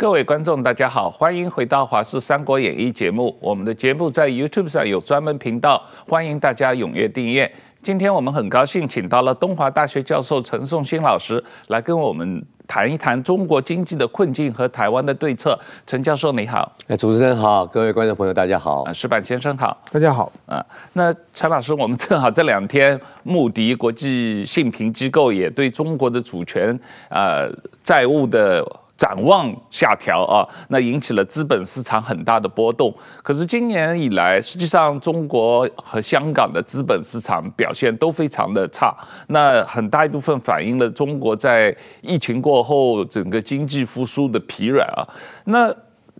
各位观众，大家好，欢迎回到《华视三国演义》节目。我们的节目在 YouTube 上有专门频道，欢迎大家踊跃订阅。今天我们很高兴请到了东华大学教授陈颂新老师来跟我们谈一谈中国经济的困境和台湾的对策。陈教授你好，哎，主持人好，各位观众朋友大家好，啊石板先生好，大家好啊。那陈老师，我们正好这两天，穆迪国际信评机构也对中国的主权、呃债务的。展望下调啊，那引起了资本市场很大的波动。可是今年以来，实际上中国和香港的资本市场表现都非常的差。那很大一部分反映了中国在疫情过后整个经济复苏的疲软啊。那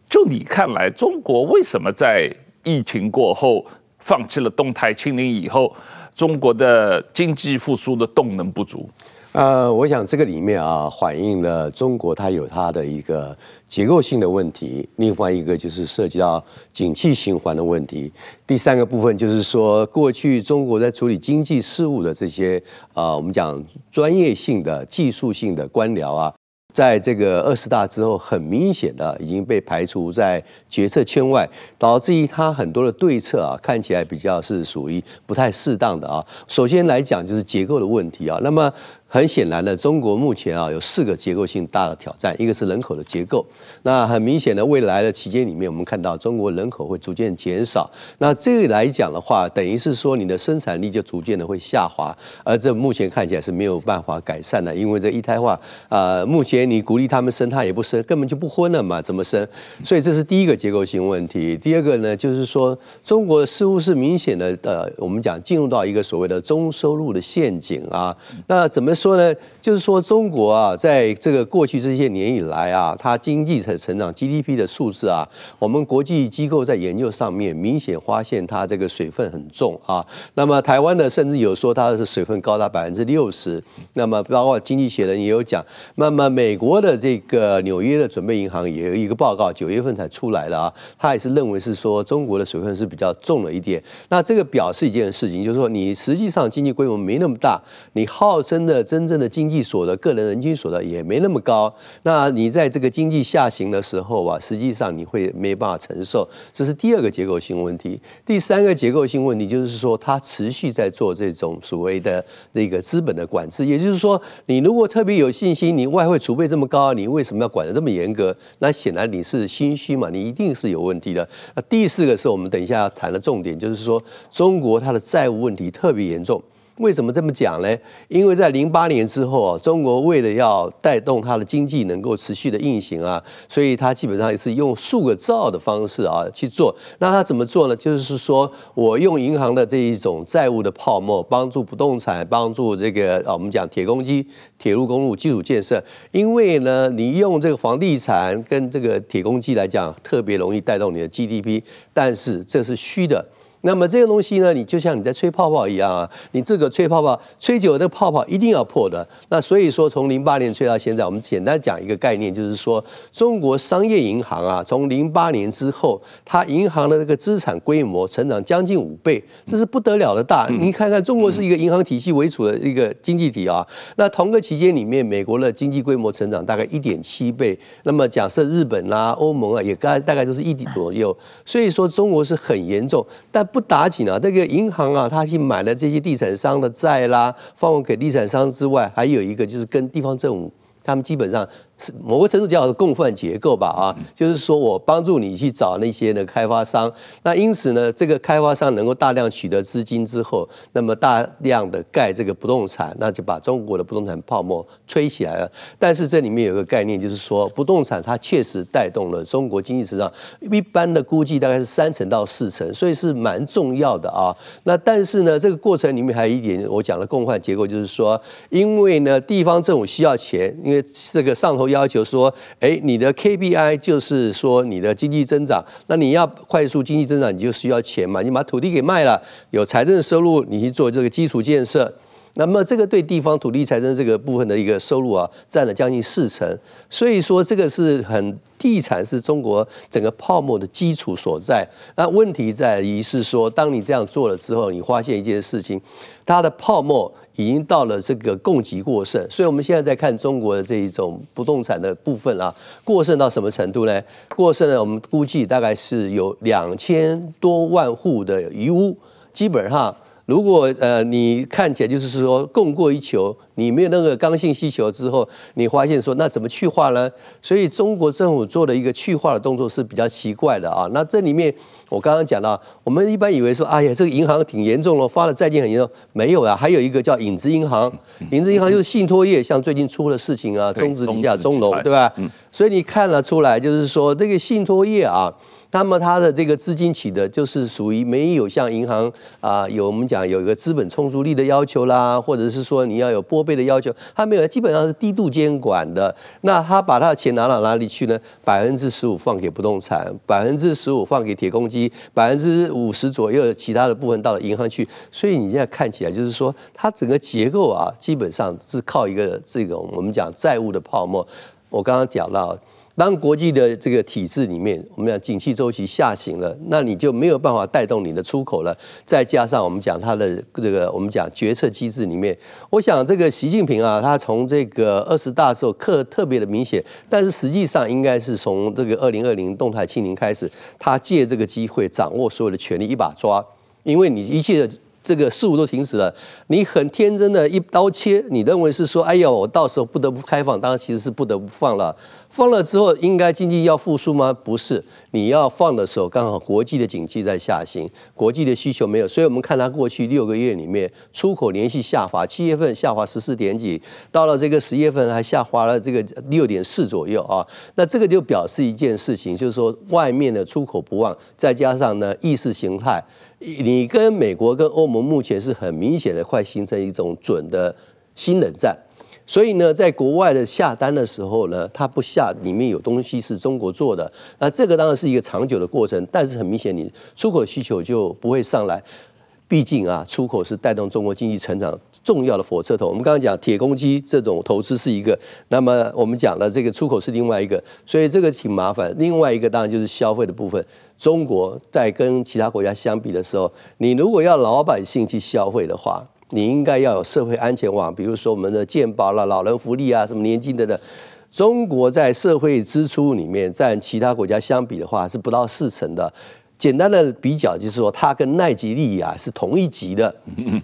就你看来，中国为什么在疫情过后放弃了动态清零以后，中国的经济复苏的动能不足？呃，我想这个里面啊，反映了中国它有它的一个结构性的问题，另外一个就是涉及到景气循环的问题，第三个部分就是说，过去中国在处理经济事务的这些啊、我们讲专业性的、技术性的官僚啊。在这个二十大之后，很明显的已经被排除在决策圈外，导致于他很多的对策啊，看起来比较是属于不太适当的啊。首先来讲就是结构的问题啊，那么很显然的，中国目前啊有四个结构性大的挑战，一个是人口的结构。那很明显的，未来的期间里面，我们看到中国人口会逐渐减少，那这个来讲的话，等于是说你的生产力就逐渐的会下滑，而这目前看起来是没有办法改善的，因为这一胎化啊，目前。你鼓励他们生，他也不生，根本就不婚了嘛，怎么生？所以这是第一个结构性问题。第二个呢，就是说中国似乎是明显的，呃，我们讲进入到一个所谓的中收入的陷阱啊。那怎么说呢？就是说中国啊，在这个过去这些年以来啊，它经济成成长 GDP 的数字啊，我们国际机构在研究上面明显发现它这个水分很重啊。那么台湾的甚至有说它是水分高达百分之六十。那么包括经济学人也有讲，那么美国的这个纽约的准备银行也有一个报告，九月份才出来的啊，他也是认为是说中国的水分是比较重了一点。那这个表示一件事情，就是说你实际上经济规模没那么大，你号称的真正的经济所得、个人人均所得也没那么高。那你在这个经济下行的时候啊，实际上你会没办法承受，这是第二个结构性问题。第三个结构性问题就是说，它持续在做这种所谓的那个资本的管制，也就是说，你如果特别有信心，你外汇储备这么高，你为什么要管得这么严格？那显然你是心虚嘛，你一定是有问题的。那第四个是我们等一下要谈的重点，就是说中国它的债务问题特别严重。为什么这么讲呢？因为在零八年之后啊，中国为了要带动它的经济能够持续的运行啊，所以它基本上也是用数个兆的方式啊去做。那它怎么做呢？就是说我用银行的这一种债务的泡沫，帮助不动产，帮助这个啊，我们讲铁公鸡、铁路、公路基础建设。因为呢，你用这个房地产跟这个铁公鸡来讲，特别容易带动你的 GDP，但是这是虚的。那么这个东西呢，你就像你在吹泡泡一样啊，你这个吹泡泡吹久了，这个泡泡一定要破的。那所以说，从零八年吹到现在，我们简单讲一个概念，就是说，中国商业银行啊，从零八年之后，它银行的这个资产规模成长将近五倍，这是不得了的大。你看看，中国是一个银行体系为主的一个经济体啊。那同个期间里面，美国的经济规模成长大概一点七倍。那么假设日本啊、欧盟啊，也大概大概都是一点左右。所以说，中国是很严重，但不打紧啊，这个银行啊，他去买了这些地产商的债啦，放给地产商之外，还有一个就是跟地方政府，他们基本上。某个程度叫共犯结构吧，啊，就是说我帮助你去找那些的开发商，那因此呢，这个开发商能够大量取得资金之后，那么大量的盖这个不动产，那就把中国的不动产泡沫吹起来了。但是这里面有个概念，就是说不动产它确实带动了中国经济成长，一般的估计大概是三成到四成，所以是蛮重要的啊。那但是呢，这个过程里面还有一点我讲的共犯结构，就是说，因为呢地方政府需要钱，因为这个上头。要求说，哎，你的 KPI 就是说你的经济增长，那你要快速经济增长，你就需要钱嘛，你把土地给卖了，有财政收入，你去做这个基础建设。那么这个对地方土地财政这个部分的一个收入啊，占了将近四成。所以说这个是很地产是中国整个泡沫的基础所在。那问题在于是说，当你这样做了之后，你发现一件事情，它的泡沫已经到了这个供给过剩。所以我们现在在看中国的这一种不动产的部分啊，过剩到什么程度呢？过剩呢，我们估计大概是有两千多万户的余屋，基本上。如果呃你看起来就是说供过于求，你没有那个刚性需求之后，你发现说那怎么去化呢？所以中国政府做的一个去化的动作是比较奇怪的啊。那这里面我刚刚讲到，我们一般以为说，哎呀，这个银行挺严重了，发的债券很严重，没有啊，还有一个叫影子银行，影子银行就是信托业，像最近出的事情啊，中资底下中农，对吧？所以你看得出来，就是说这个信托业啊。那么它的这个资金起的就是属于没有像银行啊，有我们讲有一个资本充足率的要求啦，或者是说你要有拨备的要求，它没有，基本上是低度监管的。那他把他的钱拿到哪里去呢？百分之十五放给不动产，百分之十五放给铁公鸡，百分之五十左右其他的部分到了银行去。所以你现在看起来就是说，它整个结构啊，基本上是靠一个这种我们讲债务的泡沫。我刚刚讲到。当国际的这个体制里面，我们讲景气周期下行了，那你就没有办法带动你的出口了。再加上我们讲它的这个，我们讲决策机制里面，我想这个习近平啊，他从这个二十大时候刻特别的明显，但是实际上应该是从这个二零二零动态清零开始，他借这个机会掌握所有的权力，一把抓，因为你一切的。这个事物都停止了，你很天真的一刀切，你认为是说，哎呦，我到时候不得不开放，当然其实是不得不放了。放了之后，应该经济要复苏吗？不是，你要放的时候，刚好国际的经济在下行，国际的需求没有，所以我们看它过去六个月里面，出口连续下滑，七月份下滑十四点几，到了这个十月份还下滑了这个六点四左右啊。那这个就表示一件事情，就是说外面的出口不旺，再加上呢意识形态。你跟美国跟欧盟目前是很明显的快形成一种准的新冷战，所以呢，在国外的下单的时候呢，它不下里面有东西是中国做的，那这个当然是一个长久的过程，但是很明显你出口需求就不会上来，毕竟啊，出口是带动中国经济成长重要的火车头。我们刚刚讲铁公鸡这种投资是一个，那么我们讲的这个出口是另外一个，所以这个挺麻烦。另外一个当然就是消费的部分。中国在跟其他国家相比的时候，你如果要老百姓去消费的话，你应该要有社会安全网，比如说我们的健保啦、老人福利啊、什么年金等等。中国在社会支出里面占其他国家相比的话是不到四成的。简单的比较就是说，它跟奈及利亚是同一级的。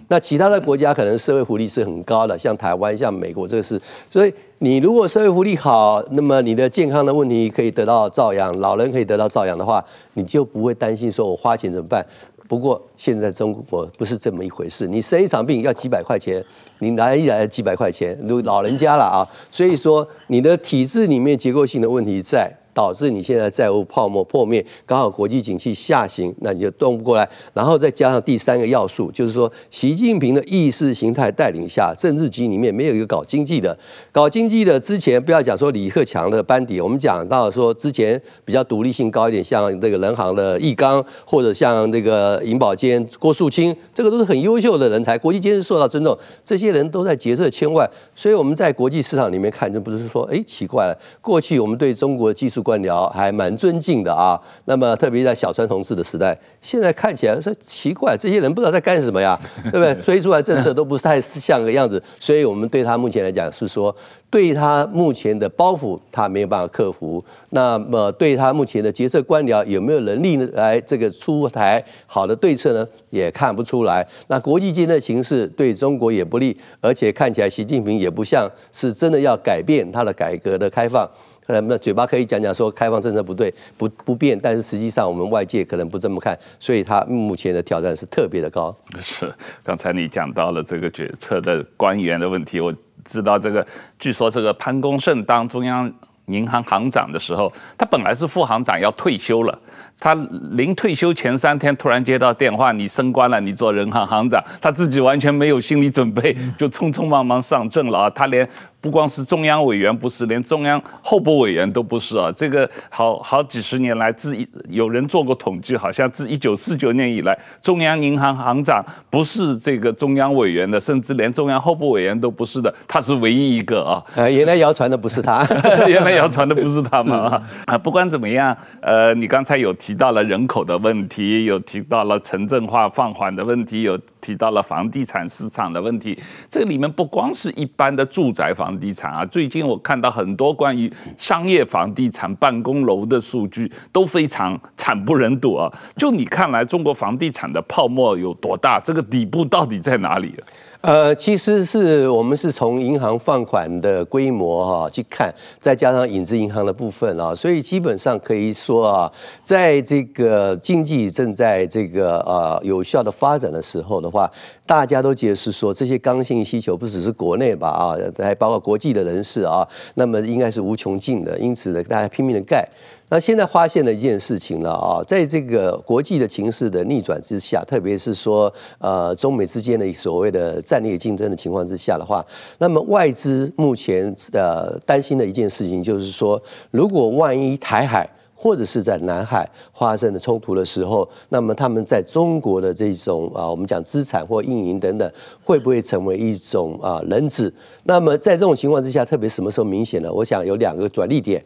那其他的国家可能社会福利是很高的，像台湾、像美国，这个是。所以你如果社会福利好，那么你的健康的问题可以得到照养，老人可以得到照养的话，你就不会担心说我花钱怎么办。不过现在中国不是这么一回事，你生一场病要几百块钱，你来一来几百块钱，如老人家了啊。所以说你的体制里面结构性的问题在。导致你现在债务泡沫破灭，刚好国际景气下行，那你就动不过来。然后再加上第三个要素，就是说习近平的意识形态带领下，政治局里面没有一个搞经济的。搞经济的之前不要讲说李克强的班底，我们讲到说之前比较独立性高一点，像这个人行的易纲，或者像这个银保监郭树清，这个都是很优秀的人才，国际间是受到尊重。这些人都在决策圈外，所以我们在国际市场里面看，就不是说哎奇怪了，过去我们对中国技术。官僚还蛮尊敬的啊，那么特别在小川同志的时代，现在看起来说奇怪，这些人不知道在干什么呀，对不对？推出来政策都不是太像个样子，所以我们对他目前来讲是说，对他目前的包袱他没有办法克服，那么对他目前的决策官僚有没有能力来这个出台好的对策呢？也看不出来。那国际间的形势对中国也不利，而且看起来习近平也不像是真的要改变他的改革的开放。呃，那嘴巴可以讲讲说开放政策不对，不不变，但是实际上我们外界可能不这么看，所以他目前的挑战是特别的高。是，刚才你讲到了这个决策的官员的问题，我知道这个，据说这个潘功胜当中央银行行长的时候，他本来是副行长要退休了，他临退休前三天突然接到电话，你升官了，你做人行行长，他自己完全没有心理准备，就匆匆忙忙上阵了啊！他连不光是中央委员不是，连中央候补委员都不是啊！这个好好几十年来，自有人做过统计，好像自一九四九年以来，中央银行行长不是这个中央委员的，甚至连中央候补委员都不是的，他是唯一一个啊！呃，原来谣传的不是他，原来谣传的不是他嘛啊！不管怎么样，呃，你刚才有。提提到了人口的问题，有提到了城镇化放缓的问题，有提到了房地产市场的问题。这里面不光是一般的住宅房地产啊，最近我看到很多关于商业房地产、办公楼的数据都非常惨不忍睹啊。就你看来，中国房地产的泡沫有多大？这个底部到底在哪里？呃，其实是我们是从银行放款的规模哈去看，再加上影子银行的部分啊，所以基本上可以说啊，在这个经济正在这个呃有效的发展的时候的话，大家都觉得是说这些刚性需求不只是国内吧啊，还包括国际的人士啊，那么应该是无穷尽的，因此呢，大家拼命的盖。那现在发现了一件事情了啊，在这个国际的情势的逆转之下，特别是说呃中美之间的所谓的战略竞争的情况之下的话，那么外资目前呃担心的一件事情就是说，如果万一台海或者是在南海发生的冲突的时候，那么他们在中国的这种啊我们讲资产或运营等等，会不会成为一种啊人质？那么在这种情况之下，特别什么时候明显呢？我想有两个转捩点，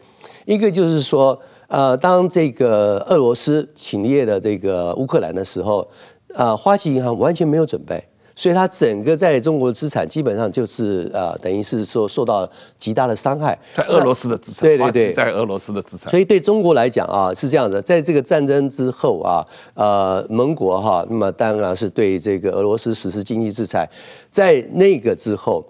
一个就是说。呃，当这个俄罗斯侵略的这个乌克兰的时候，啊，花旗银行完全没有准备，所以它整个在中国的资产基本上就是呃，等于是说受到极大的伤害。在俄罗斯的资产，对对对，在俄罗斯的资产。所以对中国来讲啊，是这样的，在这个战争之后啊，呃，盟国哈，那么当然是对这个俄罗斯实施经济制裁，在那个之后，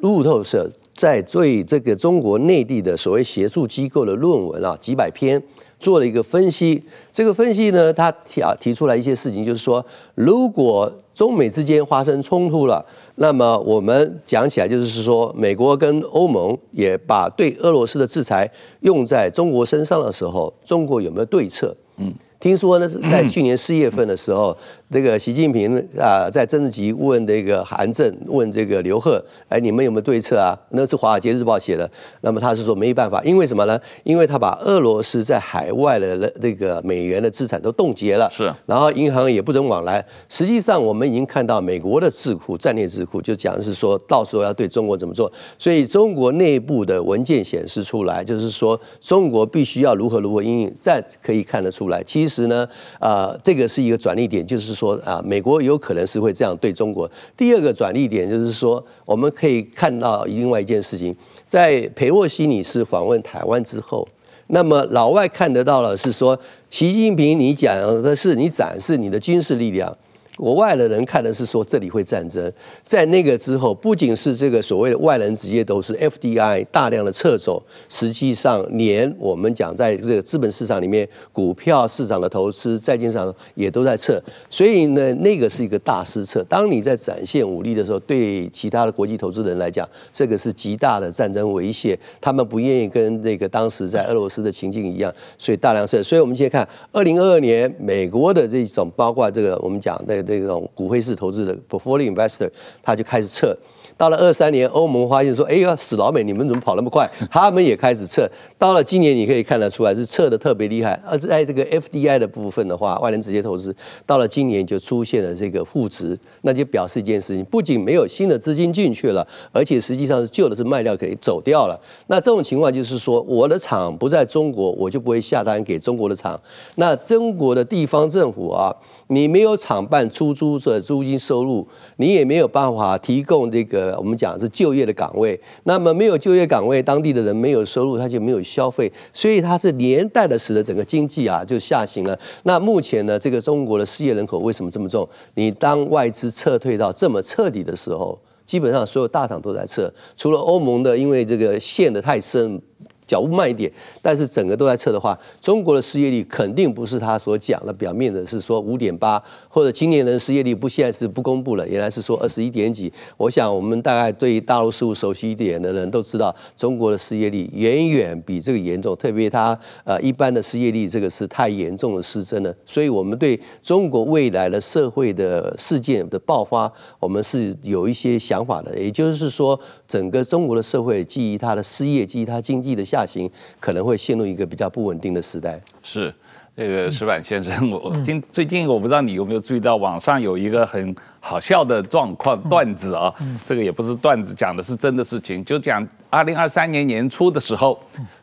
路透社。在对这个中国内地的所谓学术机构的论文啊，几百篇做了一个分析。这个分析呢，他提啊提出来一些事情，就是说，如果中美之间发生冲突了，那么我们讲起来就是说，美国跟欧盟也把对俄罗斯的制裁用在中国身上的时候，中国有没有对策？嗯，听说呢是在去年四月份的时候。这个习近平啊，在政治局问这个韩正，问这个刘鹤，哎，你们有没有对策啊？那是《华尔街日报》写的。那么他是说没办法，因为什么呢？因为他把俄罗斯在海外的那个美元的资产都冻结了，是。然后银行也不准往来。实际上，我们已经看到美国的智库、战略智库就讲的是说到时候要对中国怎么做。所以中国内部的文件显示出来，就是说中国必须要如何如何应应。再可以看得出来，其实呢，啊，这个是一个转捩点，就是。说啊，美国有可能是会这样对中国。第二个转利点就是说，我们可以看到另外一件事情，在裴洛西女士访问台湾之后，那么老外看得到了是说，习近平你讲的是你展示你的军事力量。国外的人看的是说这里会战争，在那个之后，不仅是这个所谓的外人直接都是 FDI 大量的撤走，实际上连我们讲在这个资本市场里面，股票市场的投资、债券上也都在撤，所以呢，那个是一个大失策。当你在展现武力的时候，对其他的国际投资人来讲，这个是极大的战争威胁，他们不愿意跟那个当时在俄罗斯的情境一样，所以大量撤。所以我们现在看，二零二二年美国的这种，包括这个我们讲的。这种股汇式投资的 portfolio investor，他就开始撤。到了二三年，欧盟发现说：“哎呀，死老美，你们怎么跑那么快？”他们也开始撤。到了今年，你可以看得出来是撤得特别厉害。而在这个 FDI 的部分的话，外联直接投资，到了今年就出现了这个负值，那就表示一件事情：不仅没有新的资金进去了，而且实际上是旧的是卖掉可以走掉了。那这种情况就是说，我的厂不在中国，我就不会下单给中国的厂。那中国的地方政府啊。你没有厂办出租的租金收入，你也没有办法提供这个我们讲是就业的岗位。那么没有就业岗位，当地的人没有收入，他就没有消费，所以它是连带的使得整个经济啊就下行了。那目前呢，这个中国的失业人口为什么这么重？你当外资撤退到这么彻底的时候，基本上所有大厂都在撤，除了欧盟的，因为这个陷得太深。脚步慢一点，但是整个都在测的话，中国的失业率肯定不是他所讲的表面的是说五点八，或者今年的失业率不现在是不公布了，原来是说二十一点几。我想我们大概对于大陆事务熟悉一点的人都知道，中国的失业率远远比这个严重，特别他呃一般的失业率这个是太严重的失真了，所以我们对中国未来的社会的事件的爆发，我们是有一些想法的，也就是说，整个中国的社会基于它的失业，基于它经济的下行，可能会陷入一个比较不稳定的时代。是。这个石板先生，我今最近我不知道你有没有注意到，网上有一个很好笑的状况段子啊，这个也不是段子，讲的是真的事情，就讲二零二三年年初的时候，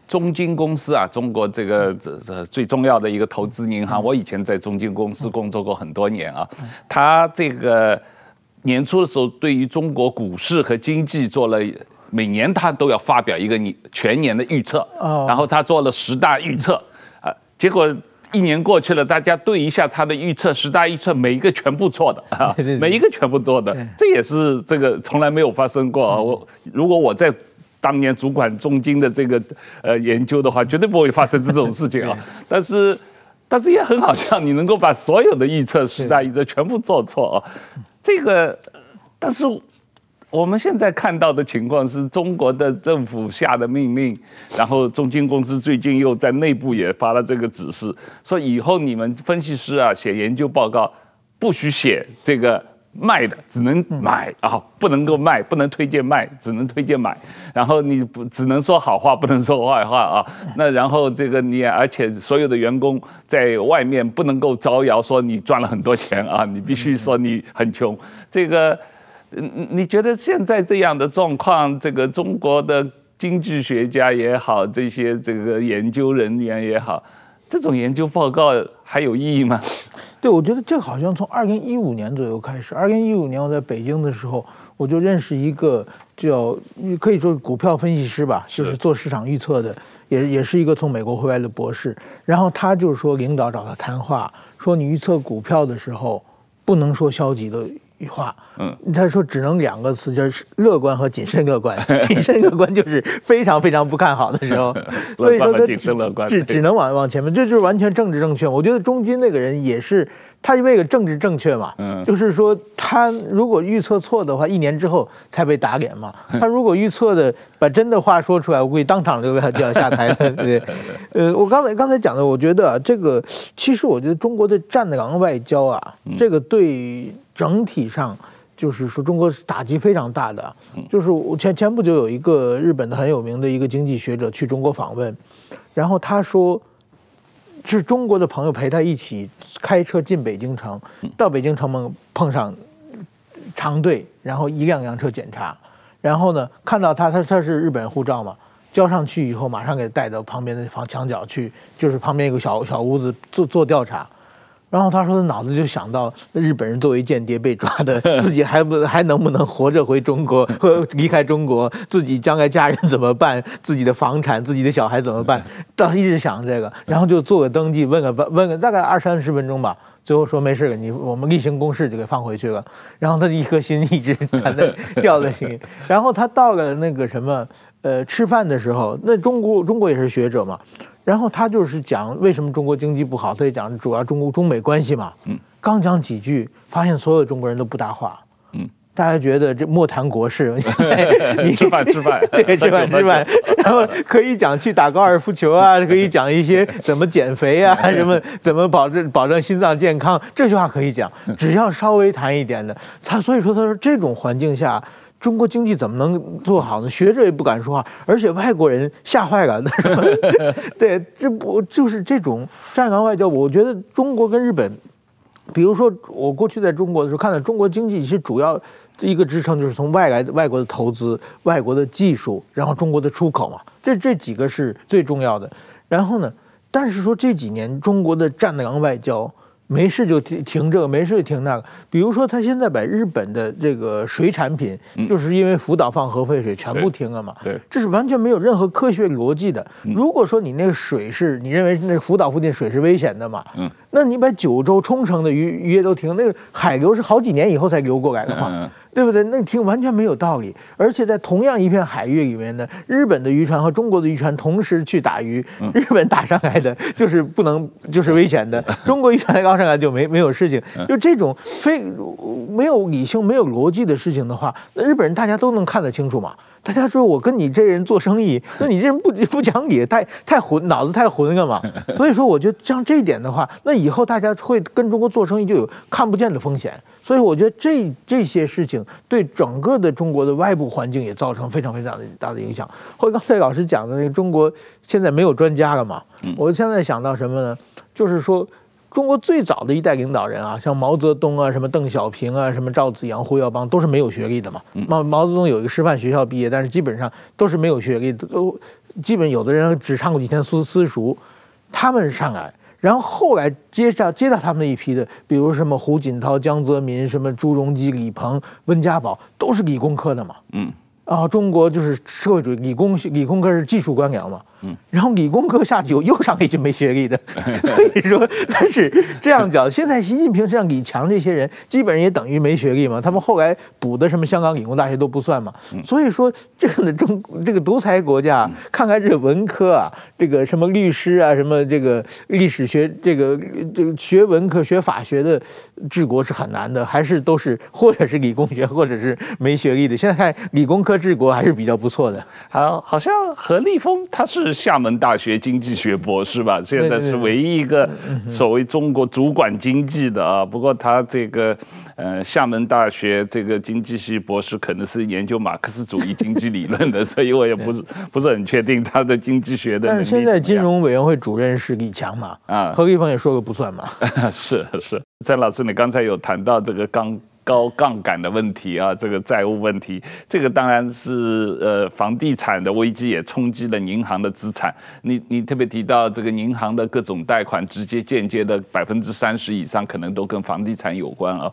中金公司啊，中国这个这这最重要的一个投资银行，我以前在中金公司工作过很多年啊，他这个年初的时候，对于中国股市和经济做了每年他都要发表一个你全年的预测，然后他做了十大预测啊，结果。一年过去了，大家对一下他的预测，十大预测每一个全部错的啊，每一个全部错的，这也是这个从来没有发生过啊。我如果我在当年主管中金的这个呃研究的话，绝对不会发生这种事情啊。但是，但是也很好笑，你能够把所有的预测十大预测全部做错啊，这个，但是。我们现在看到的情况是中国的政府下的命令，然后中金公司最近又在内部也发了这个指示，说以后你们分析师啊写研究报告不许写这个卖的，只能买啊，不能够卖，不能推荐卖，只能推荐买。然后你不只能说好话，不能说坏话啊。那然后这个你而且所有的员工在外面不能够招摇说你赚了很多钱啊，你必须说你很穷。这个。嗯，你觉得现在这样的状况，这个中国的经济学家也好，这些这个研究人员也好，这种研究报告还有意义吗？对，我觉得这好像从二零一五年左右开始。二零一五年我在北京的时候，我就认识一个叫可以说是股票分析师吧，就是做市场预测的，也也是一个从美国回来的博士。然后他就是说，领导找他谈话，说你预测股票的时候，不能说消极的。语话，嗯，他说只能两个词，就是乐观和谨慎乐观。谨慎乐观就是非常非常不看好的时候，所以说他谨慎乐观只只能往往前面，这就是完全政治正确。我觉得中金那个人也是。他为了政治正确嘛，嗯，就是说他如果预测错的话，一年之后才被打脸嘛。他如果预测的把真的话说出来，我估计当场就要就要下台了。对，呃，我刚才刚才讲的，我觉得啊，这个其实我觉得中国的站岗外交啊，这个对整体上就是说中国是打击非常大的。就是我前前不久有一个日本的很有名的一个经济学者去中国访问，然后他说。是中国的朋友陪他一起开车进北京城，到北京城门碰上长队，然后一辆辆车检查，然后呢看到他，他他是日本护照嘛，交上去以后马上给带到旁边的房墙角去，就是旁边有个小小屋子做做调查。然后他说，他脑子就想到日本人作为间谍被抓的，自己还不还能不能活着回中国，或离开中国，自己将来家人怎么办，自己的房产，自己的小孩怎么办？他一直想这个，然后就做个登记，问个问个大概二三十分钟吧，最后说没事了，你我们例行公事就给放回去了。然后他的一颗心一直还在吊在心里。然后他到了那个什么呃吃饭的时候，那中国中国也是学者嘛。然后他就是讲为什么中国经济不好，他也讲主要中国中美关系嘛。嗯，刚讲几句，发现所有中国人都不搭话。嗯，大家觉得这莫谈国事，你吃饭吃饭，对，吃饭吃饭。然后可以讲去打高尔夫球啊，可以讲一些怎么减肥啊，什么怎么保证保证心脏健康，这句话可以讲。只要稍微谈一点的，他所以说他说这种环境下。中国经济怎么能做好呢？学者也不敢说话，而且外国人吓坏了。对，这不就是这种站岗外交？我觉得中国跟日本，比如说我过去在中国的时候，看到中国经济其实主要一个支撑就是从外来外国的投资、外国的技术，然后中国的出口嘛，这这几个是最重要的。然后呢，但是说这几年中国的站岗外交。没事就停停这个，没事就停那个。比如说，他现在把日本的这个水产品，就是因为福岛放核废水，全部停了嘛。对，这是完全没有任何科学逻辑的。如果说你那个水是你认为那福岛附近水是危险的嘛，嗯，那你把九州、冲绳的渔渔业都停，那个海流是好几年以后才流过来的嘛。对不对？那听完全没有道理。而且在同样一片海域里面呢，日本的渔船和中国的渔船同时去打鱼，日本打上来的 就是不能，就是危险的；中国渔船捞上来就没没有事情。就这种非没有理性、没有逻辑的事情的话，那日本人大家都能看得清楚嘛。大家说我跟你这人做生意，那你这人不不讲理，太太混，脑子太混干嘛。所以说，我觉得像这一点的话，那以后大家会跟中国做生意就有看不见的风险。所以我觉得这这些事情对整个的中国的外部环境也造成非常非常的大的影响。或者刚才老师讲的那个中国现在没有专家了嘛？我现在想到什么呢？就是说。中国最早的一代领导人啊，像毛泽东啊，什么邓小平啊，什么赵紫阳、胡耀邦，都是没有学历的嘛。毛毛泽东有一个师范学校毕业，但是基本上都是没有学历的，都基本有的人只上过几天私私塾。他们上来，然后后来接上接到他们那一批的，比如什么胡锦涛、江泽民、什么朱镕基、李鹏、温家宝，都是理工科的嘛。嗯。啊，中国就是社会主义理工理工科是技术官僚嘛，嗯，然后理工科下去有又上一群没学历的，所以说他是这样讲。现在习近平像李强这些人，基本上也等于没学历嘛，他们后来补的什么香港理工大学都不算嘛，所以说这个呢中这个独裁国家，看看这文科啊，这个什么律师啊，什么这个历史学这个这个学文科学法学的治国是很难的，还是都是或者是理工学或者是没学历的。现在看理工科。治国还是比较不错的。好，好像何立峰他是厦门大学经济学博士吧？现在是唯一一个所谓中国主管经济的啊。不过他这个呃厦门大学这个经济系博士可能是研究马克思主义经济理论的，所以我也不是不是很确定他的经济学的。但是现在金融委员会主任是李强嘛？啊，何立峰也说个不算嘛。是 是，詹老师，你刚才有谈到这个刚。高杠杆的问题啊，这个债务问题，这个当然是呃房地产的危机也冲击了银行的资产。你你特别提到这个银行的各种贷款，直接间接的百分之三十以上可能都跟房地产有关啊。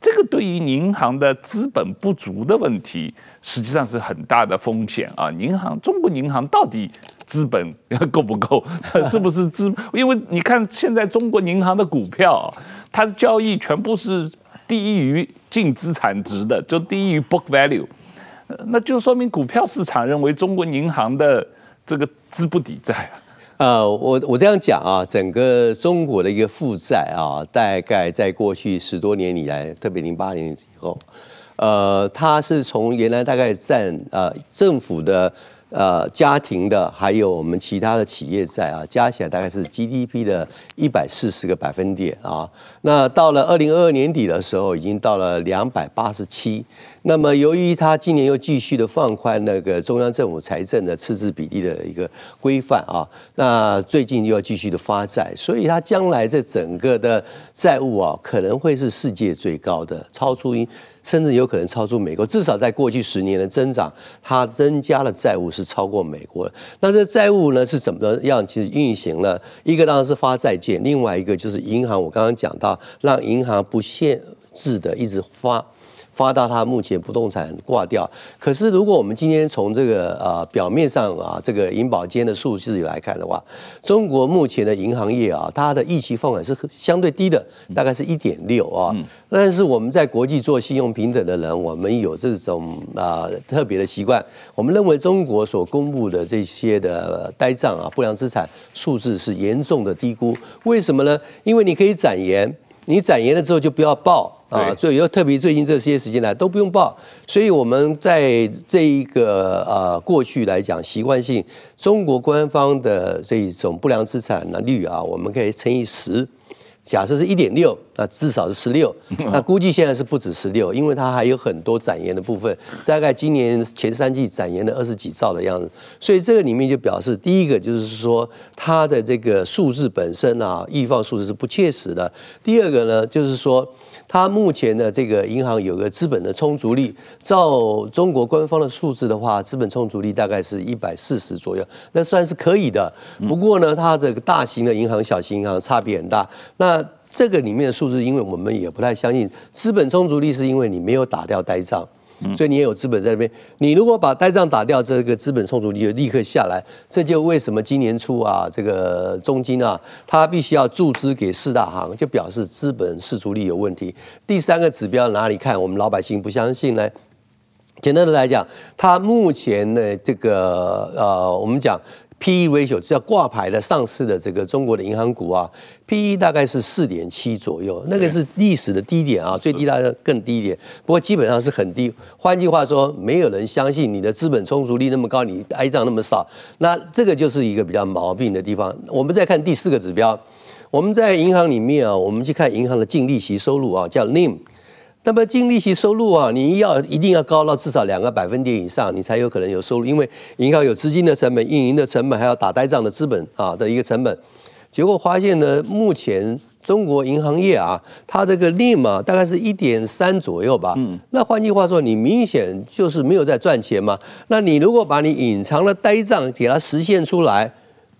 这个对于银行的资本不足的问题，实际上是很大的风险啊。银行，中国银行到底资本够不够？是不是资？因为你看现在中国银行的股票，它的交易全部是。低于净资产值的，就低于 book value，那就说明股票市场认为中国银行的这个资不抵债啊。呃，我我这样讲啊，整个中国的一个负债啊，大概在过去十多年以来，特别零八年以后，呃，它是从原来大概占呃政府的。呃，家庭的还有我们其他的企业债啊，加起来大概是 GDP 的一百四十个百分点啊。那到了二零二二年底的时候，已经到了两百八十七。那么由于它今年又继续的放宽那个中央政府财政的赤字比例的一个规范啊，那最近又要继续的发债，所以它将来这整个的债务啊，可能会是世界最高的，超出甚至有可能超出美国，至少在过去十年的增长，它增加的债务是超过美国的。那这债务呢是怎么样？其实运行呢一个当然是发债券，另外一个就是银行。我刚刚讲到，让银行不限制的一直发。发到他目前不动产挂掉，可是如果我们今天从这个呃表面上啊这个银保监的数字来看的话，中国目前的银行业啊，它的预期放款是相对低的，大概是一点六啊。但是我们在国际做信用平等的人，我们有这种啊特别的习惯，我们认为中国所公布的这些的呆账啊不良资产数字是严重的低估。为什么呢？因为你可以展延，你展延了之后就不要报。啊，所以又特别最近这些时间来都不用报，所以我们在这一个呃过去来讲，习惯性中国官方的这一种不良资产的率啊，我们可以乘以十。假设是一点六，那至少是十六。那估计现在是不止十六，因为它还有很多展延的部分。大概今年前三季展延了二十几兆的样子，所以这个里面就表示，第一个就是说它的这个数字本身啊，预放数字是不切实的。第二个呢，就是说它目前的这个银行有个资本的充足率，照中国官方的数字的话，资本充足率大概是一百四十左右，那算是可以的。不过呢，它的大型的银行、小型银行差别很大。那这个里面的数字，因为我们也不太相信，资本充足率是因为你没有打掉呆账，所以你也有资本在那边。你如果把呆账打掉，这个资本充足率就立刻下来。这就为什么今年初啊，这个中金啊，它必须要注资给四大行，就表示资本市足率有问题。第三个指标哪里看？我们老百姓不相信呢？简单的来讲，它目前的这个呃，我们讲。P/E ratio 只要挂牌的上市的这个中国的银行股啊，P/E 大概是四点七左右，那个是历史的低点啊，最低大概更低一点，不过基本上是很低。换句话说，没有人相信你的资本充足率那么高，你呆账那么少，那这个就是一个比较毛病的地方。我们再看第四个指标，我们在银行里面啊，我们去看银行的净利息收入啊，叫 NIM。那么净利息收入啊，你要一定要高到至少两个百分点以上，你才有可能有收入。因为银行有资金的成本、运营的成本，还要打呆账的资本啊的一个成本。结果发现呢，目前中国银行业啊，它这个 NIM 啊，大概是一点三左右吧。嗯。那换句话说，你明显就是没有在赚钱嘛。那你如果把你隐藏的呆账给它实现出来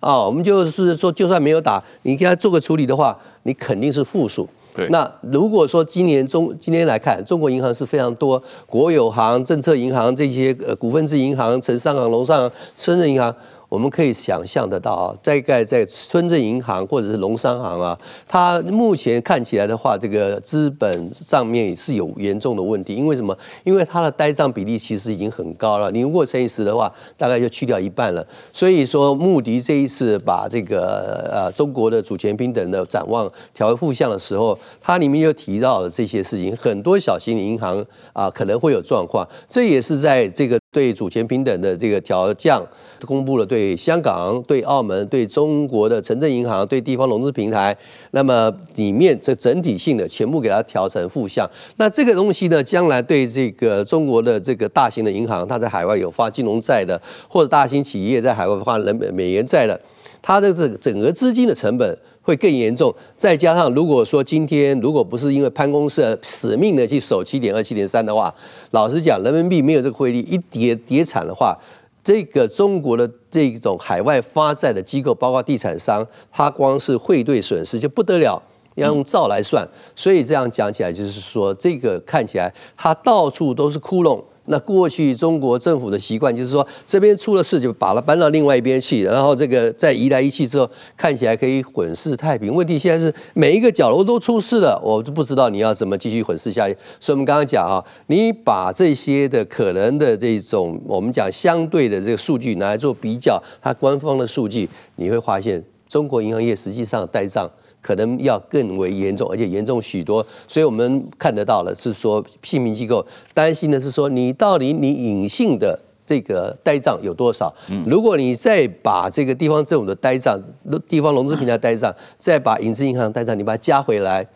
啊，我们就是说，就算没有打，你给它做个处理的话，你肯定是负数。那如果说今年中今天来看，中国银行是非常多，国有行、政策银行这些呃股份制银行、城商行、农商行、深圳银行。我们可以想象得到啊，大概在村镇银行或者是农商行啊，它目前看起来的话，这个资本上面是有严重的问题。因为什么？因为它的呆账比例其实已经很高了。你如果乘以十的话，大概就去掉一半了。所以说，穆迪这一次把这个呃中国的主权平等的展望调为负向的时候，它里面又提到了这些事情，很多小型的银行啊可能会有状况。这也是在这个。对主权平等的这个调降，公布了对香港、对澳门、对中国的城镇银行、对地方融资平台，那么里面这整体性的全部给它调成负向。那这个东西呢，将来对这个中国的这个大型的银行，它在海外有发金融债的，或者大型企业在海外发人美元债的，它的这个整个资金的成本。会更严重，再加上如果说今天如果不是因为潘公社死命的去守七点二、七点三的话，老实讲，人民币没有这个汇率一跌跌惨的话，这个中国的这种海外发债的机构，包括地产商，它光是汇兑损失就不得了，要用兆来算。所以这样讲起来，就是说这个看起来它到处都是窟窿。那过去中国政府的习惯就是说，这边出了事就把它搬到另外一边去，然后这个再移来移去之后，看起来可以混世太平。问题现在是每一个角落都出事了，我都不知道你要怎么继续混世下去。所以我们刚刚讲啊，你把这些的可能的这种我们讲相对的这个数据拿来做比较，它官方的数据，你会发现中国银行业实际上呆账。可能要更为严重，而且严重许多，所以我们看得到了，是说信评机构担心的是说，你到底你隐性的这个呆账有多少？如果你再把这个地方政府的呆账、地方融资平台呆账，再把影子银行呆账，你把它加回来，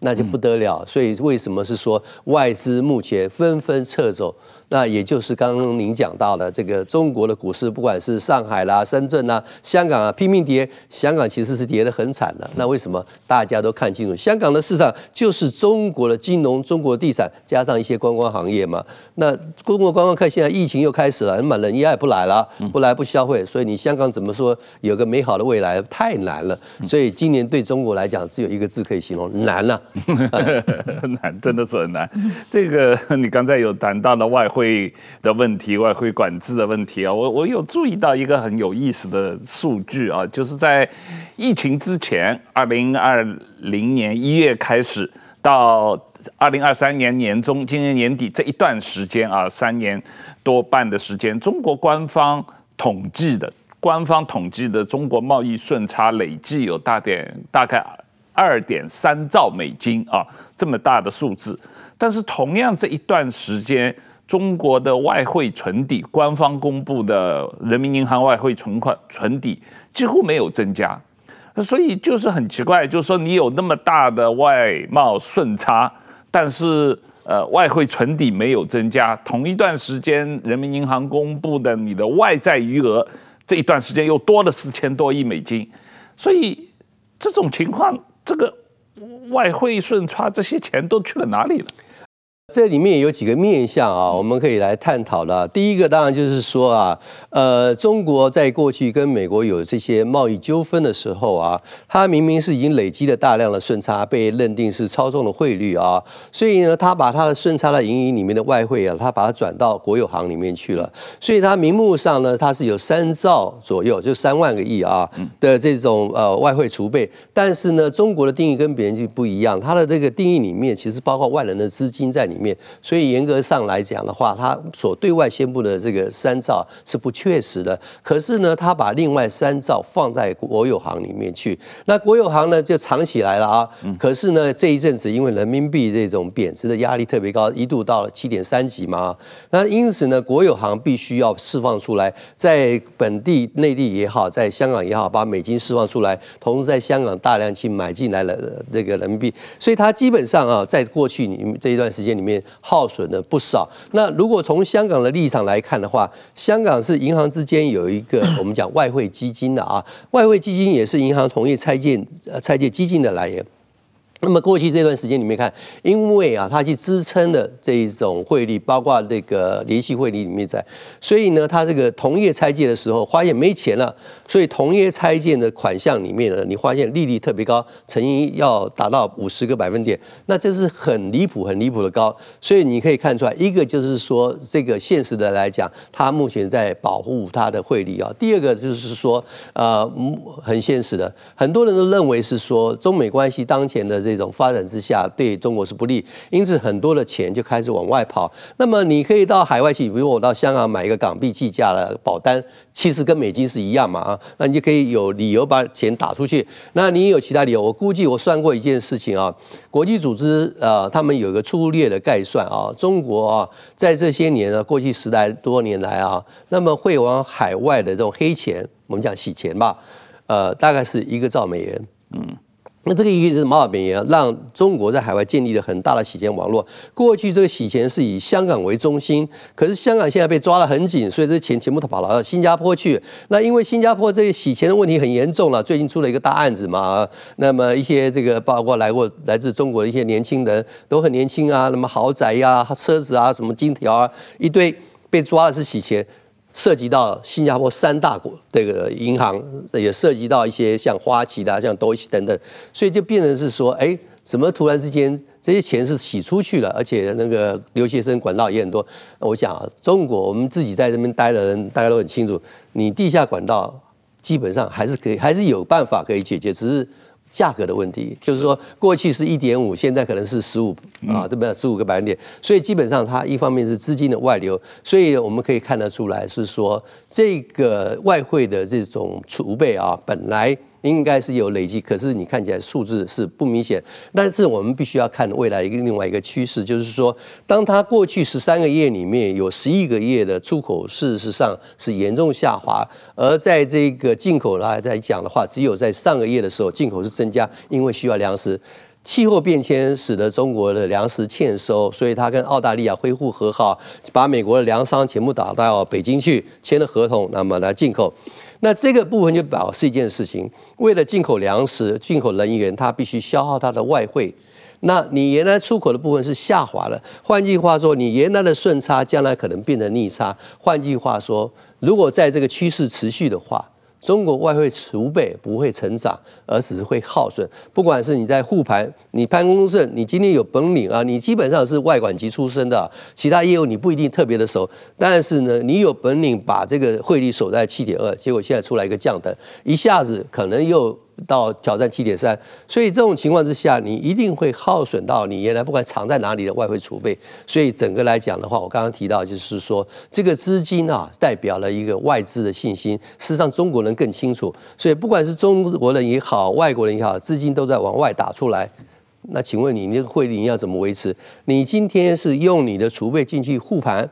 那就不得了。所以为什么是说外资目前纷纷撤走？那也就是刚刚您讲到的这个中国的股市，不管是上海啦、深圳啦、香港啊，拼命跌。香港其实是跌得很惨的。那为什么大家都看清楚？香港的市场就是中国的金融、中国的地产，加上一些观光行业嘛。那中国观光客现在疫情又开始了，那么人家也不来了，不来不消费，所以你香港怎么说有个美好的未来？太难了。所以今年对中国来讲，只有一个字可以形容：难了。难，真的是很难。这个你刚才有谈到的外汇。汇的问题，外汇管制的问题啊，我我有注意到一个很有意思的数据啊，就是在疫情之前，二零二零年一月开始到二零二三年年中，今年年底这一段时间啊，三年多半的时间，中国官方统计的，官方统计的中国贸易顺差累计有大点大概二点三兆美金啊，这么大的数字，但是同样这一段时间。中国的外汇存底，官方公布的人民银行外汇存款存底几乎没有增加，所以就是很奇怪，就是说你有那么大的外贸顺差，但是呃外汇存底没有增加。同一段时间，人民银行公布的你的外债余额这一段时间又多了四千多亿美金，所以这种情况，这个外汇顺差这些钱都去了哪里了？这里面有几个面向啊，我们可以来探讨的。第一个当然就是说啊，呃，中国在过去跟美国有这些贸易纠纷的时候啊，它明明是已经累积了大量的顺差，被认定是操纵的汇率啊，所以呢，它把它的顺差的盈余里面的外汇啊，它把它转到国有行里面去了。所以它名目上呢，它是有三兆左右，就三万个亿啊的这种呃外汇储备。但是呢，中国的定义跟别人就不一样，它的这个定义里面其实包括外人的资金在里面。所以严格上来讲的话，他所对外宣布的这个三兆是不确实的。可是呢，他把另外三兆放在国有行里面去，那国有行呢就藏起来了啊。可是呢，这一阵子因为人民币这种贬值的压力特别高，一度到了七点三级嘛。那因此呢，国有行必须要释放出来，在本地内地也好，在香港也好，把美金释放出来，同时在香港大量去买进来了这个人民币。所以它基本上啊，在过去你这一段时间里面。耗损了不少。那如果从香港的立场来看的话，香港是银行之间有一个 我们讲外汇基金的啊，外汇基金也是银行同业拆借呃拆借基金的来源。那么过去这段时间里面看，因为啊，它去支撑的这一种汇率，包括这个联系汇率里面在，所以呢，它这个同业拆借的时候，发现没钱了，所以同业拆借的款项里面呢，你发现利率特别高，曾经要达到五十个百分点，那这是很离谱、很离谱的高。所以你可以看出来，一个就是说，这个现实的来讲，它目前在保护它的汇率啊。第二个就是说，呃，很现实的，很多人都认为是说，中美关系当前的这。这种发展之下对中国是不利，因此很多的钱就开始往外跑。那么你可以到海外去，比如我到香港买一个港币计价的保单，其实跟美金是一样嘛啊，那你就可以有理由把钱打出去。那你有其他理由？我估计我算过一件事情啊，国际组织呃，他们有一个粗略的概算啊，中国啊，在这些年啊，过去十来多年来啊，那么会往海外的这种黑钱，我们讲洗钱吧，呃，大概是一个兆美元，嗯。那这个意思是毛病也让中国在海外建立了很大的洗钱网络。过去这个洗钱是以香港为中心，可是香港现在被抓得很紧，所以这钱全部都跑到新加坡去。那因为新加坡这个洗钱的问题很严重了，最近出了一个大案子嘛。那么一些这个包括来过来自中国的一些年轻人都很年轻啊，那么豪宅呀、啊、车子啊、什么金条啊一堆被抓的是洗钱。涉及到新加坡三大国这个银行，也涉及到一些像花旗的、像多西等等，所以就变成是说，哎，怎么突然之间这些钱是洗出去了，而且那个留学生管道也很多。我想啊，中国我们自己在这边待的人，大家都很清楚，你地下管道基本上还是可以，还是有办法可以解决，只是。价格的问题，就是说过去是一点五，现在可能是十五啊，对不对？十五个百分点，所以基本上它一方面是资金的外流，所以我们可以看得出来是说这个外汇的这种储备啊，本来。应该是有累积，可是你看起来数字是不明显。但是我们必须要看未来一个另外一个趋势，就是说，当它过去十三个月里面有十一个月的出口，事实上是严重下滑，而在这个进口来来讲的话，只有在上个月的时候进口是增加，因为需要粮食。气候变迁使得中国的粮食欠收，所以他跟澳大利亚恢复和好，把美国的粮商全部打到北京去签了合同，那么来进口。那这个部分就表示一件事情：为了进口粮食、进口能源，它必须消耗它的外汇。那你原来出口的部分是下滑了，换句话说，你原来的顺差将来可能变成逆差。换句话说，如果在这个趋势持续的话，中国外汇储备不会成长，而只是会耗损。不管是你在护盘，你潘功胜，你今天有本领啊，你基本上是外管局出身的，其他业务你不一定特别的熟。但是呢，你有本领把这个汇率守在七点二，结果现在出来一个降等，一下子可能又。到挑战七点三，所以这种情况之下，你一定会耗损到你原来不管藏在哪里的外汇储备。所以整个来讲的话，我刚刚提到就是说，这个资金啊，代表了一个外资的信心。事实上，中国人更清楚。所以不管是中国人也好，外国人也好，资金都在往外打出来。那请问你那个汇率你要怎么维持？你今天是用你的储备进去护盘？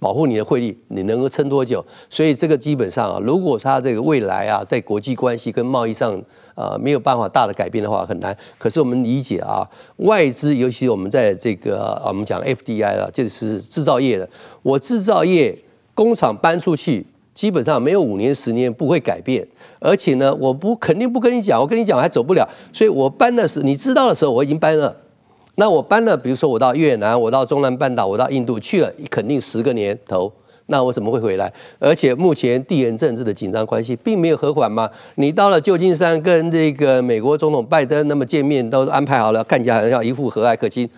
保护你的汇率，你能够撑多久？所以这个基本上啊，如果它这个未来啊，在国际关系跟贸易上啊没有办法大的改变的话，很难。可是我们理解啊，外资尤其我们在这个我们讲 FDI 了，就是制造业的，我制造业工厂搬出去，基本上没有五年十年不会改变。而且呢，我不肯定不跟你讲，我跟你讲还走不了。所以我搬的时候，你知道的时候我已经搬了。那我搬了，比如说我到越南，我到中南半岛，我到印度去了，肯定十个年头。那我怎么会回来？而且目前地缘政治的紧张关系并没有和缓嘛？你到了旧金山跟这个美国总统拜登那么见面都安排好了，看起来好像一副和蔼可亲。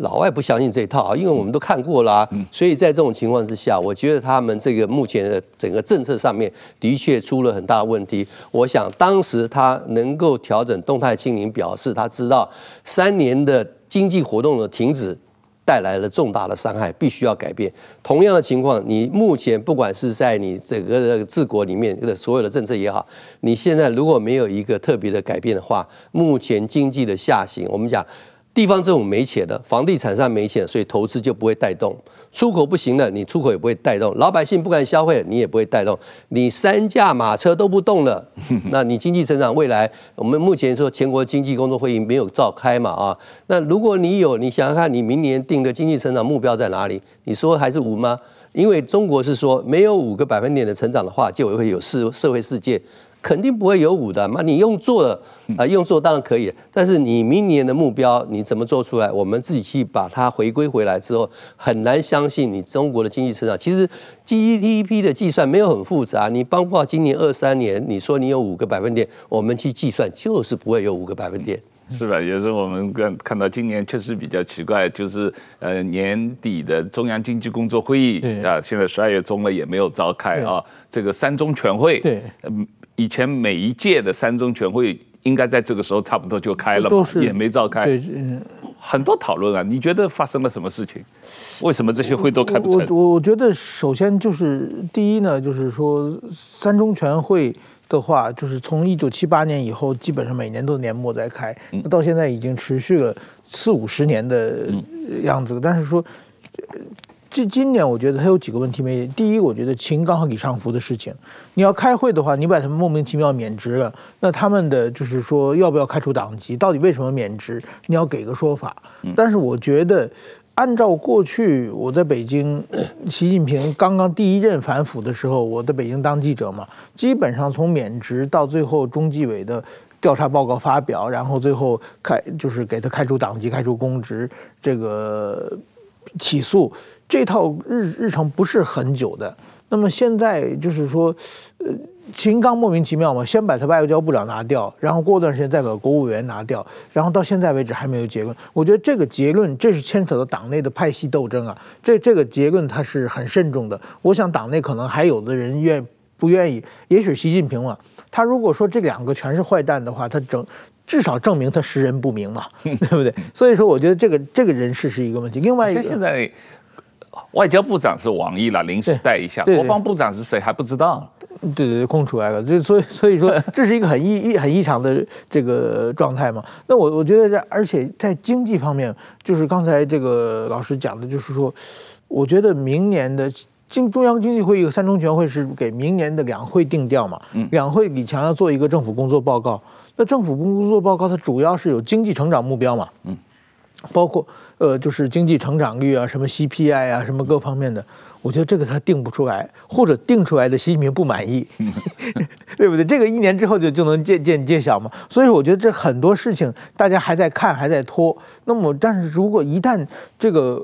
老外不相信这一套啊，因为我们都看过了啊。所以在这种情况之下，我觉得他们这个目前的整个政策上面的确出了很大的问题。我想当时他能够调整动态清零，表示他知道三年的经济活动的停止。带来了重大的伤害，必须要改变。同样的情况，你目前不管是在你整个的治国里面的所有的政策也好，你现在如果没有一个特别的改变的话，目前经济的下行，我们讲。地方政府没钱的，房地产上没钱，所以投资就不会带动。出口不行了，你出口也不会带动。老百姓不敢消费，你也不会带动。你三驾马车都不动了，那你经济成长未来，我们目前说全国经济工作会议没有召开嘛啊？那如果你有，你想想看，你明年定的经济成长目标在哪里？你说还是五吗？因为中国是说没有五个百分点的成长的话，就会有社社会事件。肯定不会有五的嘛，你用做的啊，用做当然可以，但是你明年的目标你怎么做出来？我们自己去把它回归回来之后，很难相信你中国的经济成长。其实 GDP 的计算没有很复杂，你包括今年二三年，你说你有五个百分点，我们去计算就是不会有五个百分点，是吧？也是我们看看到今年确实比较奇怪，就是呃年底的中央经济工作会议啊，现在十二月中了也没有召开啊，这个三中全会对嗯。以前每一届的三中全会应该在这个时候差不多就开了嘛，也没召开。对，很多讨论啊。你觉得发生了什么事情？为什么这些会都开不成？我我，我觉得首先就是第一呢，就是说三中全会的话，就是从一九七八年以后，基本上每年都年末在开，那到现在已经持续了四五十年的样子。但是说。这今年我觉得他有几个问题没。第一，我觉得秦刚和李尚福的事情，你要开会的话，你把他们莫名其妙免职了，那他们的就是说要不要开除党籍，到底为什么免职，你要给个说法。但是我觉得，按照过去我在北京，习近平刚刚第一任反腐的时候，我在北京当记者嘛，基本上从免职到最后中纪委的调查报告发表，然后最后开就是给他开除党籍、开除公职，这个起诉。这套日日程不是很久的，那么现在就是说，呃，秦刚莫名其妙嘛，先把他外交部长拿掉，然后过段时间再把国务委员拿掉，然后到现在为止还没有结论。我觉得这个结论，这是牵扯到党内的派系斗争啊，这这个结论他是很慎重的。我想党内可能还有的人愿不愿意，也许习近平嘛，他如果说这两个全是坏蛋的话，他整至少证明他识人不明嘛，对不对？所以说，我觉得这个这个人事是一个问题。另外一个。外交部长是王毅了，临时带一下。国防部长是谁还不知道。对对对，空出来了，就所以所以说 这是一个很异异很异常的这个状态嘛。那我我觉得这而且在经济方面，就是刚才这个老师讲的，就是说，我觉得明年的经中央经济会议和三中全会是给明年的两会定调嘛。两会李强要做一个政府工作报告，那政府工作报告它主要是有经济成长目标嘛。嗯。包括呃，就是经济成长率啊，什么 CPI 啊，什么各方面的，我觉得这个他定不出来，或者定出来的习近平不满意，对不对？这个一年之后就就能见见揭晓嘛。所以我觉得这很多事情大家还在看，还在拖。那么，但是如果一旦这个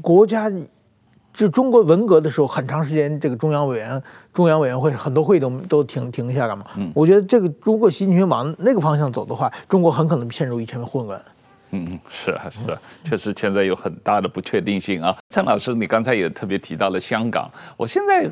国家就中国文革的时候，很长时间这个中央委员、中央委员会很多会都都停停下来嘛。我觉得这个如果习近平往那个方向走的话，中国很可能陷入一片混乱。嗯，是啊，是啊，确实现在有很大的不确定性啊。陈老师，你刚才也特别提到了香港，我现在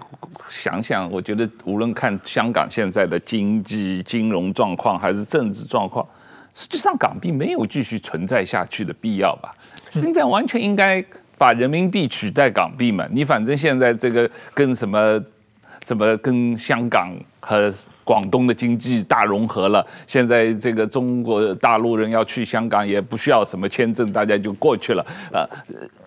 想想，我觉得无论看香港现在的经济金融状况还是政治状况，实际上港币没有继续存在下去的必要吧？现在完全应该把人民币取代港币嘛？你反正现在这个跟什么？怎么跟香港和广东的经济大融合了？现在这个中国大陆人要去香港也不需要什么签证，大家就过去了。啊，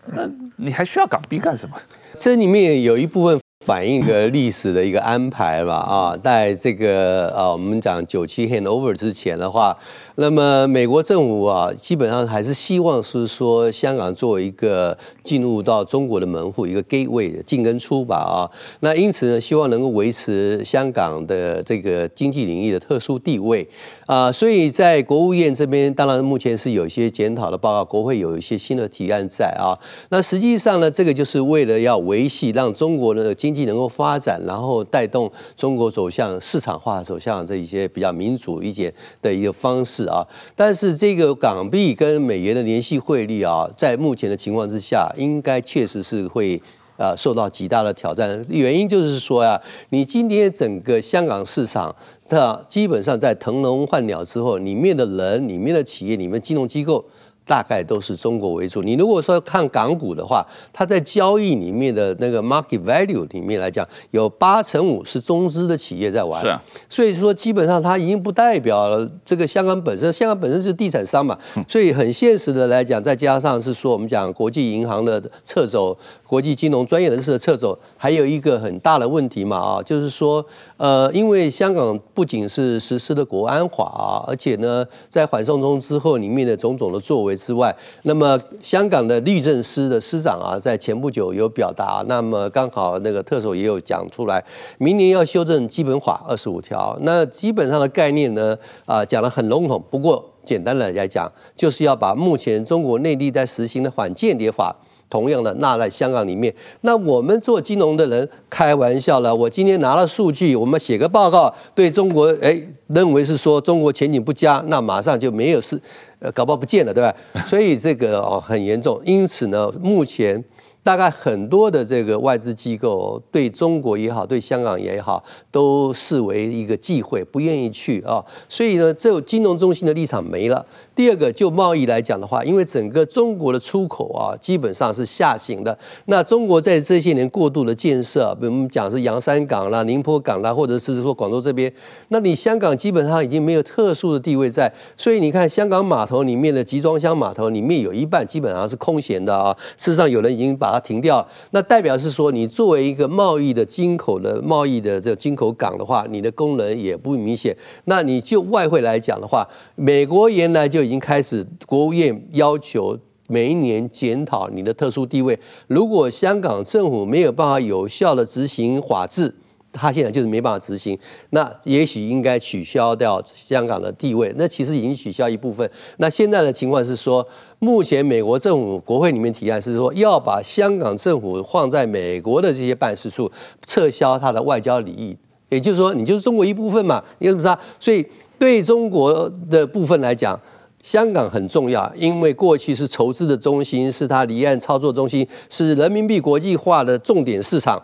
那你还需要港币干什么？这里面有一部分。反映个历史的一个安排吧，啊，在这个啊，我们讲九七 handover 之前的话，那么美国政府啊，基本上还是希望是说香港作为一个进入到中国的门户，一个 gateway 进跟出吧，啊，那因此呢，希望能够维持香港的这个经济领域的特殊地位。啊、所以在国务院这边，当然目前是有一些检讨的报告，国会有一些新的提案在啊。那实际上呢，这个就是为了要维系让中国的经济能够发展，然后带动中国走向市场化，走向这一些比较民主一点的一个方式啊。但是这个港币跟美元的联系汇率啊，在目前的情况之下，应该确实是会。啊，受到极大的挑战，原因就是说呀，你今天整个香港市场，那基本上在腾笼换鸟之后，里面的人、里面的企业、里面金融机构。大概都是中国为主。你如果说看港股的话，它在交易里面的那个 market value 里面来讲，有八成五是中资的企业在玩。是啊。所以说，基本上它已经不代表了这个香港本身。香港本身是地产商嘛，所以很现实的来讲，再加上是说我们讲国际银行的撤走，国际金融专业人士的撤走，还有一个很大的问题嘛啊，就是说。呃，因为香港不仅是实施了国安法啊，而且呢，在反送中之后里面的种种的作为之外，那么香港的律政司的司长啊，在前不久有表达，那么刚好那个特首也有讲出来，明年要修正基本法二十五条。那基本上的概念呢，啊，讲得很笼统，不过简单的来讲，就是要把目前中国内地在实行的反间谍法。同样的纳在香港里面，那我们做金融的人开玩笑了。我今天拿了数据，我们写个报告，对中国哎认为是说中国前景不佳，那马上就没有事，呃，搞不好不见了，对吧？所以这个哦很严重。因此呢，目前大概很多的这个外资机构对中国也好，对香港也好，都视为一个忌讳，不愿意去啊。所以呢，这金融中心的立场没了。第二个，就贸易来讲的话，因为整个中国的出口啊，基本上是下行的。那中国在这些年过度的建设，比如我们讲是洋山港啦、宁波港啦，或者是说广州这边，那你香港基本上已经没有特殊的地位在。所以你看，香港码头里面的集装箱码头里面有一半基本上是空闲的啊。事实上，有人已经把它停掉。那代表是说，你作为一个贸易的进口的贸易的这个进口港的话，你的功能也不明显。那你就外汇来讲的话，美国原来就已经开始，国务院要求每一年检讨你的特殊地位。如果香港政府没有办法有效的执行法治，他现在就是没办法执行。那也许应该取消掉香港的地位。那其实已经取消一部分。那现在的情况是说，目前美国政府国会里面提案是说，要把香港政府放在美国的这些办事处撤销他的外交礼仪。也就是说，你就是中国一部分嘛，你怎么着？所以对中国的部分来讲。香港很重要，因为过去是筹资的中心，是它离岸操作中心，是人民币国际化的重点市场。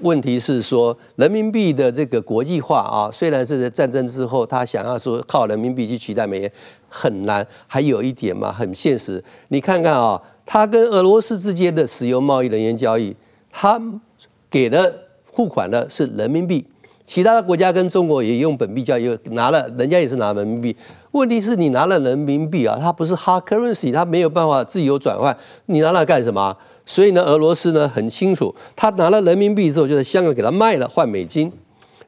问题是说，人民币的这个国际化啊，虽然是在战争之后，他想要说靠人民币去取代美元很难。还有一点嘛，很现实，你看看啊，他跟俄罗斯之间的石油贸易人员交易，他给的付款的是人民币。其他的国家跟中国也用本币交易，拿了人家也是拿人民币。问题是你拿了人民币啊，它不是 hard currency，它没有办法自由转换。你拿来干什么？所以呢，俄罗斯呢很清楚，他拿了人民币之后，就在香港给他卖了换美金。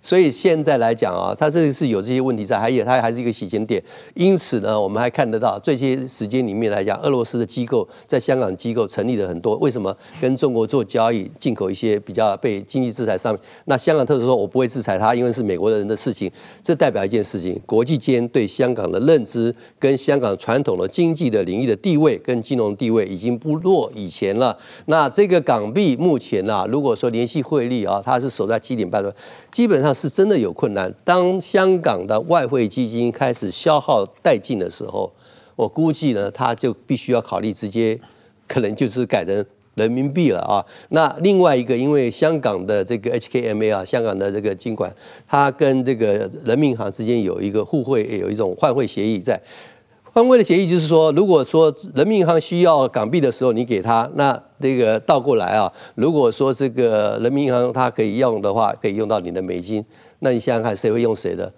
所以现在来讲啊，它这个是有这些问题在，还有它还是一个洗钱点。因此呢，我们还看得到这些时间里面来讲，俄罗斯的机构在香港机构成立了很多。为什么跟中国做交易，进口一些比较被经济制裁上面？那香港特首说我不会制裁他，因为是美国的人的事情。这代表一件事情：国际间对香港的认知跟香港传统的经济的领域的地位跟金融地位已经不若以前了。那这个港币目前啊，如果说联系汇率啊，它是守在七点半多，基本上。是真的有困难。当香港的外汇基金开始消耗殆尽的时候，我估计呢，他就必须要考虑直接，可能就是改成人民币了啊。那另外一个，因为香港的这个 HKMA 啊，香港的这个金管，它跟这个人民银行之间有一个互惠，有一种换汇协议在。换汇的协议就是说，如果说人民银行需要港币的时候，你给他，那这个倒过来啊，如果说这个人民银行它可以用的话，可以用到你的美金，那你想想看，谁会用谁的，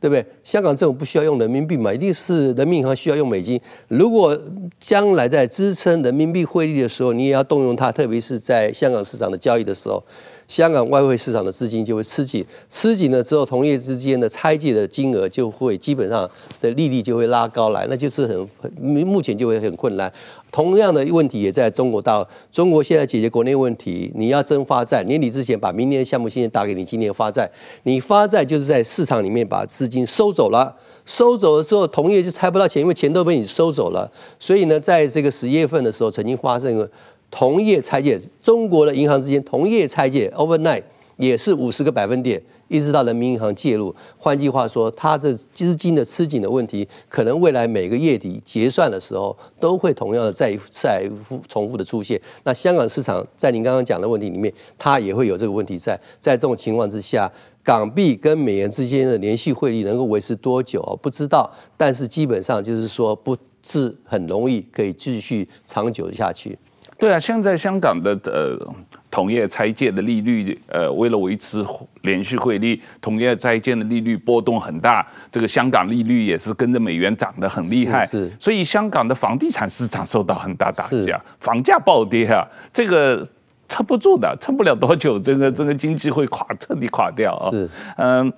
对不对？香港政府不需要用人民币嘛，一定是人民银行需要用美金。如果将来在支撑人民币汇率的时候，你也要动用它，特别是在香港市场的交易的时候。香港外汇市场的资金就会吃紧，吃紧了之后，同业之间的拆借的金额就会基本上的利率就会拉高来，那就是很目前就会很困难。同样的问题也在中国到，中国现在解决国内问题，你要增发债，年底之前把明年的项目先打给你，今年发债，你发债就是在市场里面把资金收走了。收走了之后，同业就拆不到钱，因为钱都被你收走了。所以呢，在这个十月份的时候，曾经发生同业拆借，中国的银行之间同业拆借，overnight 也是五十个百分点。一直到人民银行介入，换句话说，它的资金的吃紧的问题，可能未来每个月底结算的时候，都会同样的再再复重复的出现。那香港市场在您刚刚讲的问题里面，它也会有这个问题在。在这种情况之下，港币跟美元之间的连续汇率能够维持多久不知道，但是基本上就是说不是很容易可以继续长久下去。对啊，现在香港的呃。同业拆借的利率，呃，为了维持连续汇率，同业拆借的利率波动很大。这个香港利率也是跟着美元涨得很厉害，是，是。所以香港的房地产市场受到很大打击，啊房价暴跌啊，这个撑不住的，撑不了多久，这个这个经济会垮，彻底垮掉啊。是，嗯。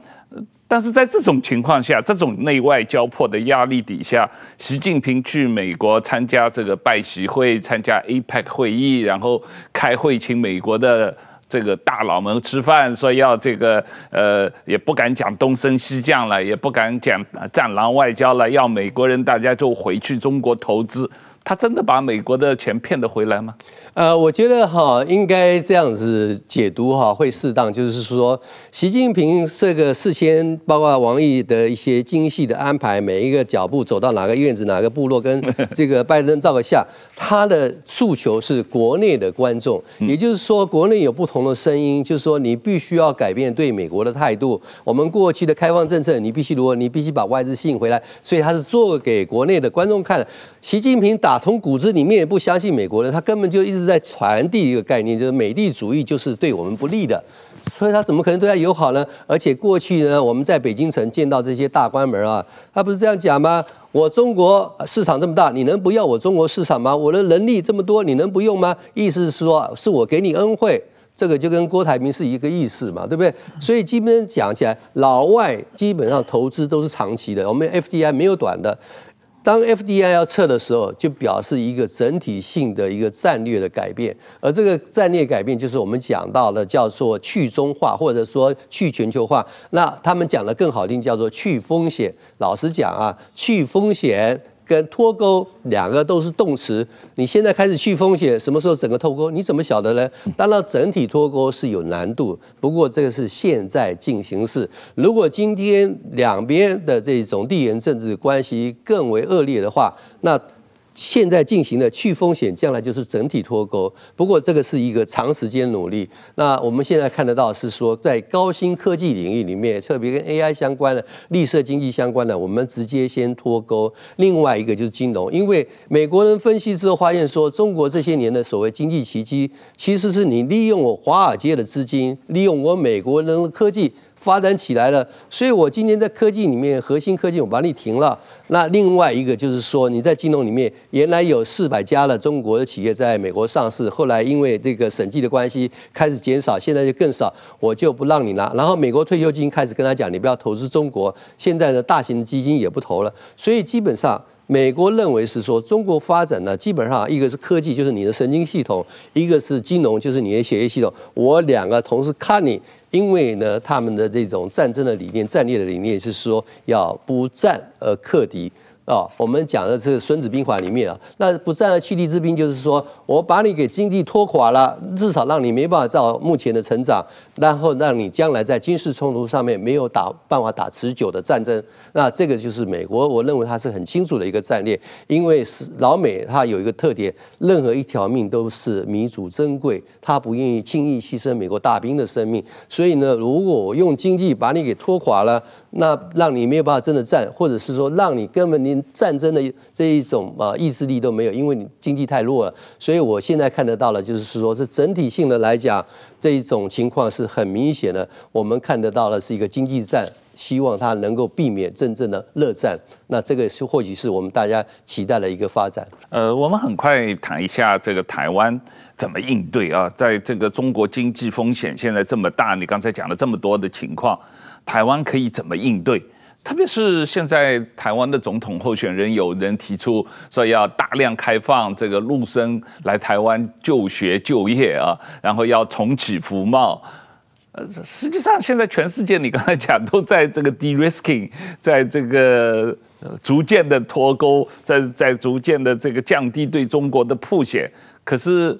但是在这种情况下，这种内外交迫的压力底下，习近平去美国参加这个拜习会，参加 APEC 会议，然后开会请美国的这个大佬们吃饭，说要这个呃，也不敢讲东升西降了，也不敢讲战狼外交了，要美国人大家就回去中国投资。他真的把美国的钱骗得回来吗？呃，我觉得哈，应该这样子解读哈，会适当。就是说，习近平这个事先，包括王毅的一些精细的安排，每一个脚步走到哪个院子、哪个部落，跟这个拜登照个相，他的诉求是国内的观众，也就是说，国内有不同的声音，就是说，你必须要改变对美国的态度。我们过去的开放政策，你必须如何你必须把外资吸引回来，所以他是做给国内的观众看。习近平打通骨子里面也不相信美国人，他根本就一直在传递一个概念，就是美帝主义就是对我们不利的，所以他怎么可能对他友好呢？而且过去呢，我们在北京城见到这些大官们啊，他不是这样讲吗？我中国市场这么大，你能不要我中国市场吗？我的能力这么多，你能不用吗？意思是说，是我给你恩惠，这个就跟郭台铭是一个意思嘛，对不对？所以基本上讲起来，老外基本上投资都是长期的，我们 FDI 没有短的。当 FDI 要撤的时候，就表示一个整体性的一个战略的改变，而这个战略改变就是我们讲到的叫做去中化，或者说去全球化。那他们讲的更好听，叫做去风险。老实讲啊，去风险。跟脱钩两个都是动词，你现在开始去风险，什么时候整个脱钩？你怎么晓得呢？当然，整体脱钩是有难度，不过这个是现在进行式。如果今天两边的这种地缘政治关系更为恶劣的话，那。现在进行的去风险，将来就是整体脱钩。不过这个是一个长时间努力。那我们现在看得到是说，在高新科技领域里面，特别跟 AI 相关的、绿色经济相关的，我们直接先脱钩。另外一个就是金融，因为美国人分析之后发现说，中国这些年的所谓经济奇迹，其实是你利用我华尔街的资金，利用我美国人的科技。发展起来了，所以我今天在科技里面，核心科技我把你停了。那另外一个就是说，你在金融里面，原来有四百家的中国的企业在美国上市，后来因为这个审计的关系开始减少，现在就更少，我就不让你拿。然后美国退休金开始跟他讲，你不要投资中国。现在的大型基金也不投了，所以基本上美国认为是说，中国发展呢，基本上一个是科技，就是你的神经系统；一个是金融，就是你的血液系统。我两个同时看你。因为呢，他们的这种战争的理念、战略的理念是说要不战而克敌。啊、哦，我们讲的这个《孙子兵法》里面啊，那不战而屈敌之兵，就是说我把你给经济拖垮了，至少让你没办法照目前的成长，然后让你将来在军事冲突上面没有打办法打持久的战争。那这个就是美国，我认为它是很清楚的一个战略，因为是老美，它有一个特点，任何一条命都是弥足珍贵，他不愿意轻易牺牲美国大兵的生命。所以呢，如果我用经济把你给拖垮了。那让你没有办法真的战，或者是说让你根本连战争的这一种啊意志力都没有，因为你经济太弱了。所以我现在看得到了，就是说这整体性的来讲，这一种情况是很明显的。我们看得到的是一个经济战，希望它能够避免真正的热战。那这个是或许是我们大家期待的一个发展。呃，我们很快谈一下这个台湾怎么应对啊，在这个中国经济风险现在这么大，你刚才讲了这么多的情况。台湾可以怎么应对？特别是现在台湾的总统候选人有人提出说要大量开放这个陆生来台湾就学就业啊，然后要重启服贸。呃，实际上现在全世界你刚才讲都在这个 de-risking，在这个逐渐的脱钩，在在逐渐的这个降低对中国的曝险，可是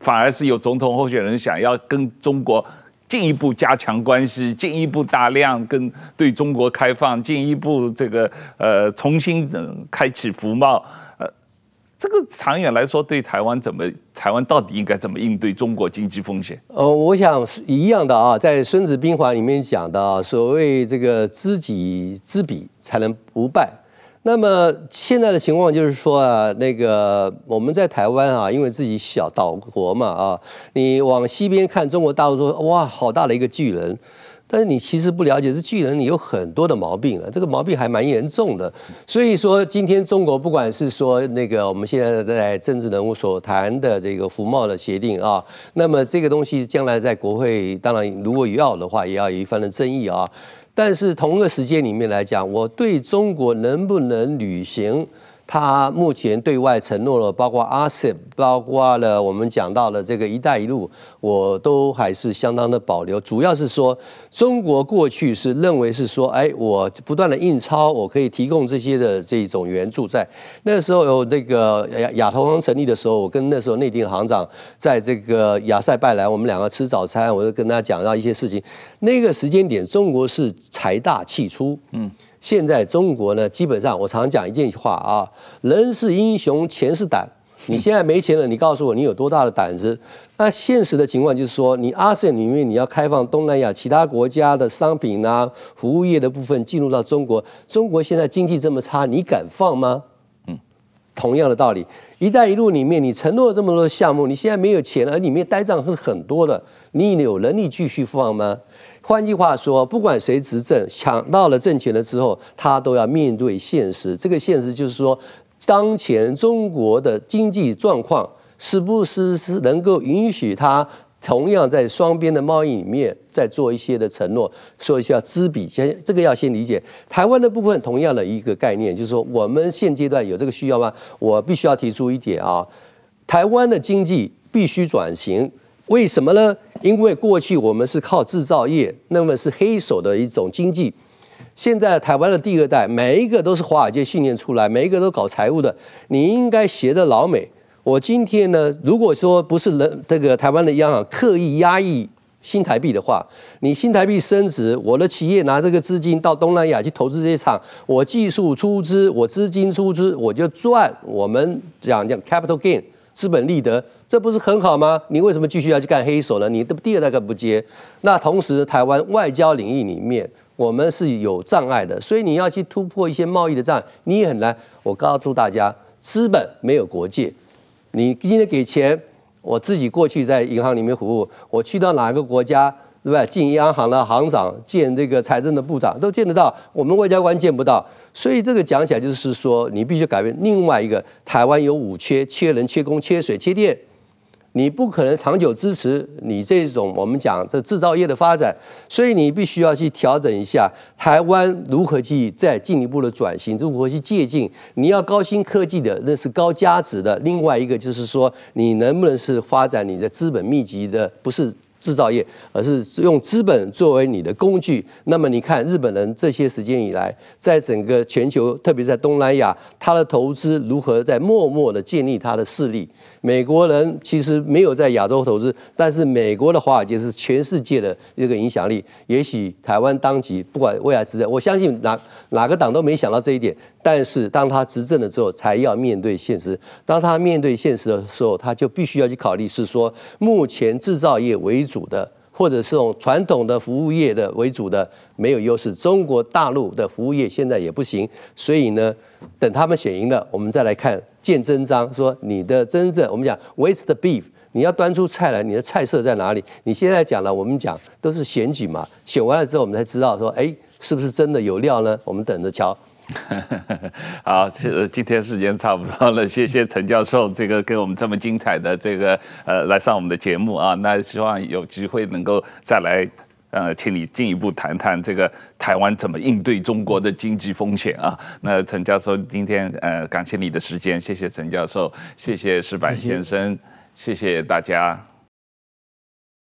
反而是有总统候选人想要跟中国。进一步加强关系，进一步大量跟对中国开放，进一步这个呃重新开启服贸，呃，这个长远来说对台湾怎么，台湾到底应该怎么应对中国经济风险？呃，我想一样的啊，在《孙子兵法》里面讲的，所谓这个知己知彼，才能不败。那么现在的情况就是说啊，那个我们在台湾啊，因为自己小岛国嘛啊，你往西边看，中国大陆说哇，好大的一个巨人，但是你其实不了解，这巨人你有很多的毛病啊，这个毛病还蛮严重的。所以说，今天中国不管是说那个我们现在在政治人物所谈的这个服贸的协定啊，那么这个东西将来在国会，当然如果要的话，也要有一番的争议啊。但是同个时间里面来讲，我对中国能不能履行？他目前对外承诺了，包括 RCEP，包括了我们讲到的这个“一带一路”，我都还是相当的保留。主要是说，中国过去是认为是说，哎，我不断的印钞，我可以提供这些的这种援助。在那时候有那个亚亚投行成立的时候，我跟那时候内地的行长在这个亚塞拜然，我们两个吃早餐，我就跟他讲到一些事情。那个时间点，中国是财大气粗，嗯。现在中国呢，基本上我常讲一句话啊，人是英雄，钱是胆。你现在没钱了，你告诉我你有多大的胆子？那现实的情况就是说，你 ASEAN 里面你要开放东南亚其他国家的商品啊、服务业的部分进入到中国，中国现在经济这么差，你敢放吗？嗯，同样的道理，一带一路里面你承诺了这么多项目，你现在没有钱了，而里面呆账是很多的，你有能力继续放吗？换句话说，不管谁执政，抢到了政权了之后，他都要面对现实。这个现实就是说，当前中国的经济状况是不是是能够允许他同样在双边的贸易里面再做一些的承诺，说一下知彼。先这个要先理解。台湾的部分同样的一个概念，就是说，我们现阶段有这个需要吗？我必须要提出一点啊，台湾的经济必须转型。为什么呢？因为过去我们是靠制造业，那么是黑手的一种经济。现在台湾的第二代，每一个都是华尔街训练出来，每一个都搞财务的。你应该学的老美。我今天呢，如果说不是人这个台湾的央行刻意压抑新台币的话，你新台币升值，我的企业拿这个资金到东南亚去投资这些厂，我技术出资，我资金出资，我就赚我们讲讲 capital gain 资本利得。这不是很好吗？你为什么继续要去干黑手呢？你的第二代干不接？那同时，台湾外交领域里面，我们是有障碍的，所以你要去突破一些贸易的障碍，你也很难。我告诉大家，资本没有国界。你今天给钱，我自己过去在银行里面服务，我去到哪个国家，对吧？进央行的行长，见这个财政的部长，都见得到，我们外交官见不到。所以这个讲起来就是说，你必须改变另外一个。台湾有五缺：缺人、缺工、缺水、缺电。你不可能长久支持你这种我们讲这制造业的发展，所以你必须要去调整一下台湾如何去再进一步的转型，如何去借鉴。你要高新科技的，那是高价值的。另外一个就是说，你能不能是发展你的资本密集的，不是。制造业，而是用资本作为你的工具。那么你看，日本人这些时间以来，在整个全球，特别在东南亚，他的投资如何在默默的建立他的势力？美国人其实没有在亚洲投资，但是美国的华尔街是全世界的一个影响力。也许台湾当局不管未来执政，我相信哪哪个党都没想到这一点。但是当他执政了之后，才要面对现实。当他面对现实的时候，他就必须要去考虑，是说目前制造业为主的，或者是这种传统的服务业的为主的没有优势。中国大陆的服务业现在也不行，所以呢，等他们选赢了，我们再来看见真章。说你的真正，我们讲 Where's the beef？你要端出菜来，你的菜色在哪里？你现在讲了，我们讲都是选举嘛，选完了之后，我们才知道说，哎，是不是真的有料呢？我们等着瞧。好，今天时间差不多了，谢谢陈教授，这个给我们这么精彩的这个呃来上我们的节目啊，那希望有机会能够再来呃，请你进一步谈谈这个台湾怎么应对中国的经济风险啊。那陈教授今天呃感谢你的时间，谢谢陈教授，谢谢石板先生，谢谢，谢谢大家。